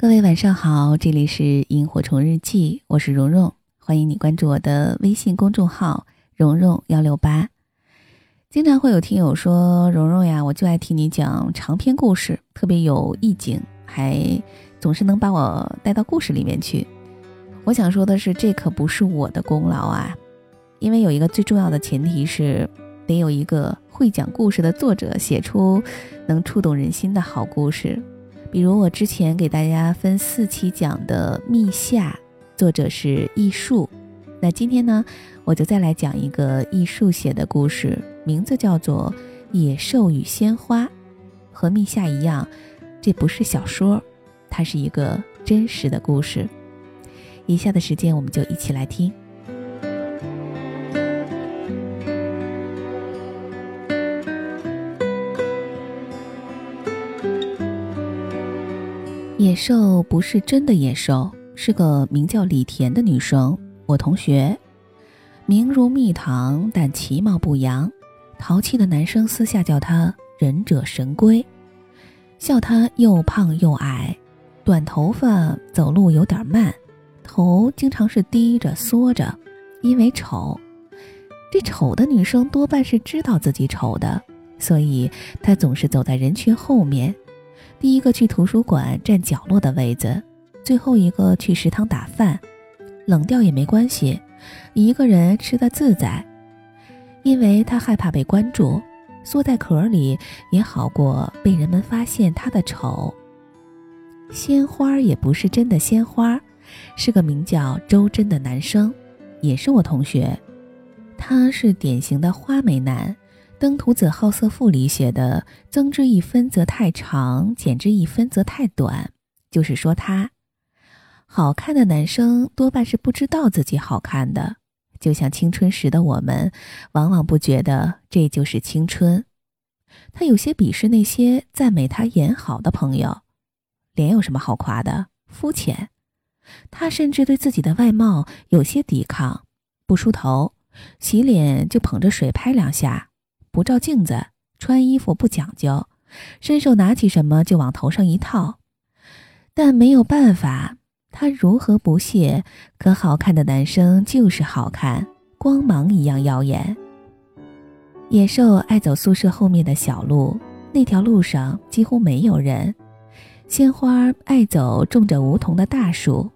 各位晚上好，这里是萤火虫日记，我是蓉蓉，欢迎你关注我的微信公众号蓉蓉幺六八。经常会有听友说，蓉蓉呀，我就爱听你讲长篇故事，特别有意境，还总是能把我带到故事里面去。我想说的是，这可不是我的功劳啊，因为有一个最重要的前提是，得有一个会讲故事的作者写出能触动人心的好故事。比如我之前给大家分四期讲的《密夏》，作者是易树。那今天呢，我就再来讲一个易树写的故事，名字叫做《野兽与鲜花》。和《密夏》一样，这不是小说，它是一个真实的故事。以下的时间，我们就一起来听。兽不是真的野兽，是个名叫李田的女生，我同学，名如蜜糖，但其貌不扬。淘气的男生私下叫她忍者神龟，笑她又胖又矮，短头发，走路有点慢，头经常是低着缩着，因为丑。这丑的女生多半是知道自己丑的，所以她总是走在人群后面。第一个去图书馆占角落的位子，最后一个去食堂打饭，冷掉也没关系，一个人吃得自在。因为他害怕被关注，缩在壳里也好过被人们发现他的丑。鲜花也不是真的鲜花，是个名叫周真的男生，也是我同学，他是典型的花美男。《登徒子好色赋》里写的“增之一分则太长，减之一分则太短”，就是说他好看的男生多半是不知道自己好看的，就像青春时的我们，往往不觉得这就是青春。他有些鄙视那些赞美他颜好的朋友，脸有什么好夸的？肤浅。他甚至对自己的外貌有些抵抗，不梳头，洗脸就捧着水拍两下。不照镜子，穿衣服不讲究，伸手拿起什么就往头上一套。但没有办法，他如何不屑？可好看的男生就是好看，光芒一样耀眼。野兽爱走宿舍后面的小路，那条路上几乎没有人。鲜花爱走种着梧桐的大树，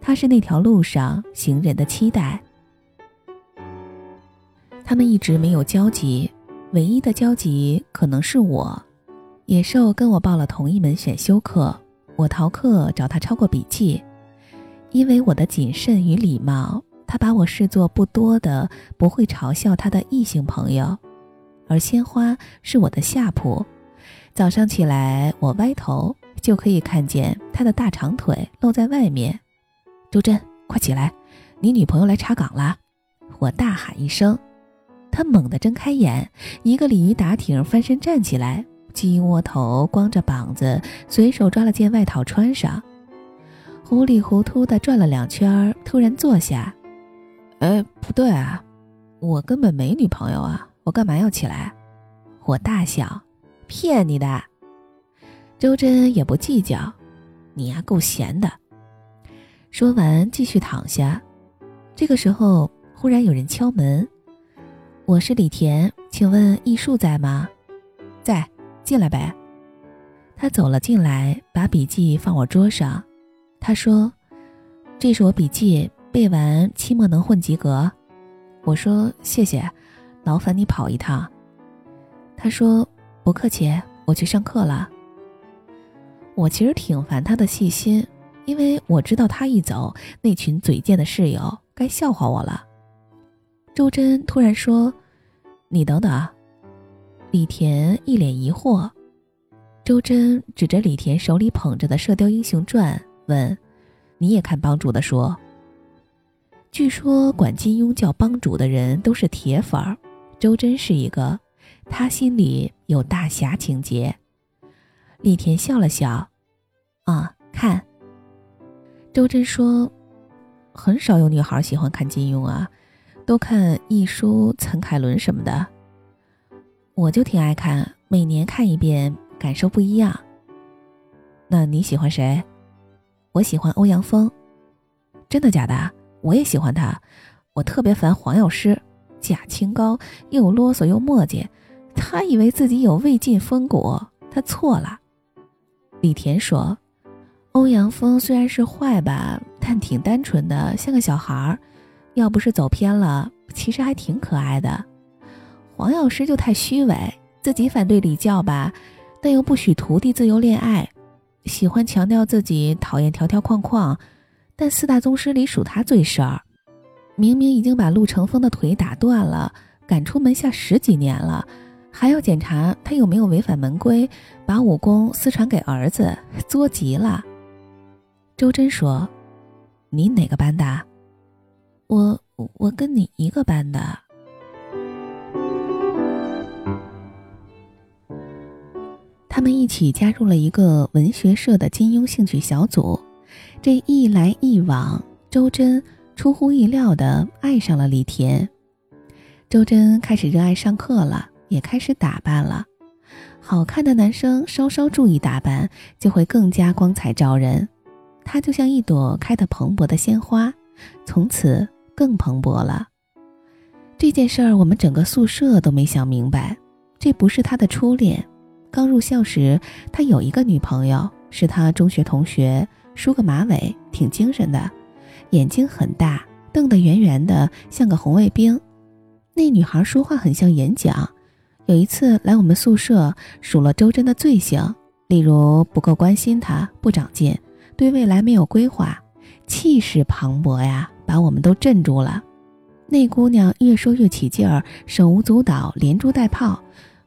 它是那条路上行人的期待。他们一直没有交集。唯一的交集可能是我，野兽跟我报了同一门选修课，我逃课找他抄过笔记。因为我的谨慎与礼貌，他把我视作不多的不会嘲笑他的异性朋友。而鲜花是我的下铺，早上起来我歪头就可以看见他的大长腿露在外面。周真，快起来，你女朋友来查岗了！我大喊一声。他猛地睁开眼，一个鲤鱼打挺，翻身站起来，鸡窝头，光着膀子，随手抓了件外套穿上，糊里糊涂地转了两圈，突然坐下。哎，不对啊，我根本没女朋友啊，我干嘛要起来？我大笑，骗你的。周真也不计较，你呀够闲的。说完，继续躺下。这个时候，忽然有人敲门。我是李田，请问艺术在吗？在，进来呗。他走了进来，把笔记放我桌上。他说：“这是我笔记，背完期末能混及格。”我说：“谢谢，劳烦你跑一趟。”他说：“不客气，我去上课了。”我其实挺烦他的细心，因为我知道他一走，那群嘴贱的室友该笑话我了。周真突然说：“你等等。”李田一脸疑惑。周真指着李田手里捧着的《射雕英雄传》问：“你也看帮主的书？”据说管金庸叫帮主的人都是铁粉儿，周真是一个，他心里有大侠情节。李田笑了笑：“啊，看。”周真说：“很少有女孩喜欢看金庸啊。”都看易书、岑凯伦什么的，我就挺爱看，每年看一遍，感受不一样。那你喜欢谁？我喜欢欧阳锋。真的假的？我也喜欢他。我特别烦黄药师，假清高，又啰嗦又磨叽。他以为自己有魏晋风骨，他错了。李田说：“欧阳锋虽然是坏吧，但挺单纯的，像个小孩儿。要不是走偏了，其实还挺可爱的。黄药师就太虚伪，自己反对礼教吧，但又不许徒弟自由恋爱，喜欢强调自己讨厌条条框框。但四大宗师里数他最事儿，明明已经把陆成风的腿打断了，赶出门下十几年了。”还要检查他有没有违反门规，把武功私传给儿子，作极了。周真说：“你哪个班的？我我跟你一个班的。”他们一起加入了一个文学社的金庸兴趣小组。这一来一往，周真出乎意料的爱上了李田。周真开始热爱上课了。也开始打扮了，好看的男生稍稍注意打扮，就会更加光彩照人。他就像一朵开得蓬勃的鲜花，从此更蓬勃了。这件事儿我们整个宿舍都没想明白，这不是他的初恋。刚入校时，他有一个女朋友，是他中学同学，梳个马尾，挺精神的，眼睛很大，瞪得圆圆的，像个红卫兵。那女孩说话很像演讲。有一次来我们宿舍，数了周真的罪行，例如不够关心他，不长进，对未来没有规划，气势磅礴呀，把我们都镇住了。那姑娘越说越起劲儿，手舞足蹈，连珠带炮，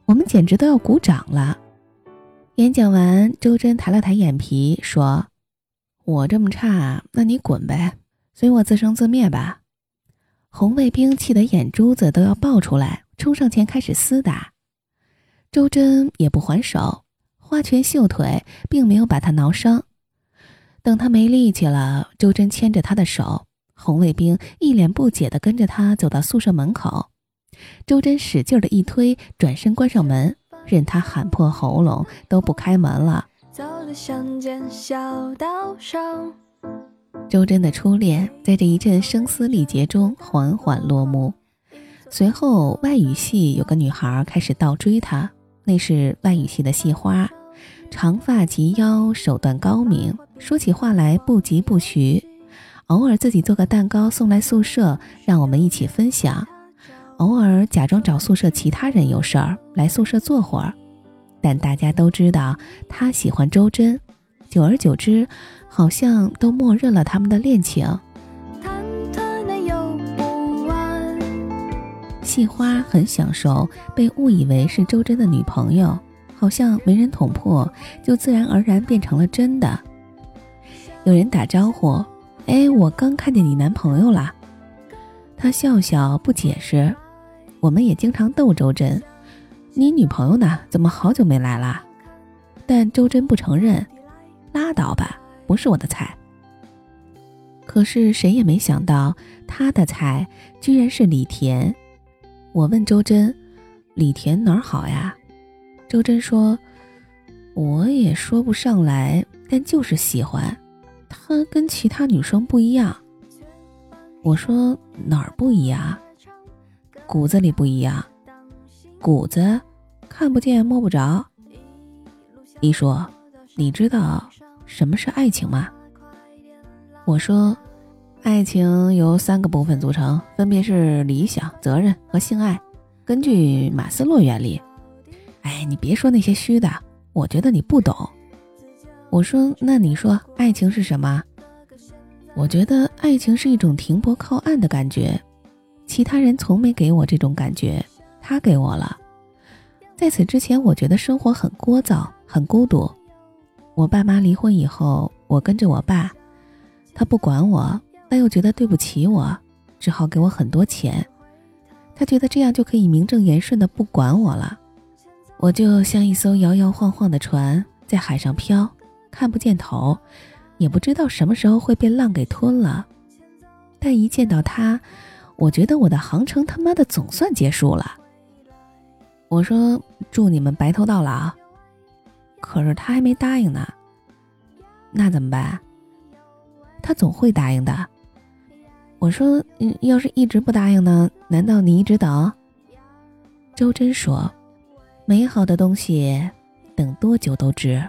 我们简直都要鼓掌了。演讲完，周真抬了抬眼皮，说：“我这么差，那你滚呗，随我自生自灭吧。”红卫兵气得眼珠子都要爆出来。冲上前开始厮打，周真也不还手，花拳绣腿，并没有把他挠伤。等他没力气了，周真牵着他的手，红卫兵一脸不解地跟着他走到宿舍门口。周真使劲的一推，转身关上门，任他喊破喉咙都不开门了。周真的初恋在这一阵声嘶力竭中缓缓落幕。随后，外语系有个女孩开始倒追他，那是外语系的系花，长发及腰，手段高明，说起话来不疾不徐，偶尔自己做个蛋糕送来宿舍，让我们一起分享，偶尔假装找宿舍其他人有事儿来宿舍坐会儿，但大家都知道他喜欢周真，久而久之，好像都默认了他们的恋情。细花很享受被误以为是周真的女朋友，好像没人捅破，就自然而然变成了真的。有人打招呼：“哎，我刚看见你男朋友了。”他笑笑不解释。我们也经常逗周真：“你女朋友呢？怎么好久没来了？”但周真不承认：“拉倒吧，不是我的菜。”可是谁也没想到，他的菜居然是李田。我问周真：“李田哪儿好呀？”周真说：“我也说不上来，但就是喜欢。他跟其他女生不一样。”我说：“哪儿不一样？骨子里不一样。骨子看不见摸不着。”一说：“你知道什么是爱情吗？”我说。爱情由三个部分组成，分别是理想、责任和性爱。根据马斯洛原理，哎，你别说那些虚的，我觉得你不懂。我说，那你说爱情是什么？我觉得爱情是一种停泊靠岸的感觉，其他人从没给我这种感觉，他给我了。在此之前，我觉得生活很聒噪，很孤独。我爸妈离婚以后，我跟着我爸，他不管我。但又觉得对不起我，只好给我很多钱。他觉得这样就可以名正言顺的不管我了。我就像一艘摇摇晃晃的船，在海上飘，看不见头，也不知道什么时候会被浪给吞了。但一见到他，我觉得我的航程他妈的总算结束了。我说祝你们白头到老。可是他还没答应呢。那怎么办？他总会答应的。我说：“嗯，要是一直不答应呢？难道你一直等？”周真说：“美好的东西，等多久都值。”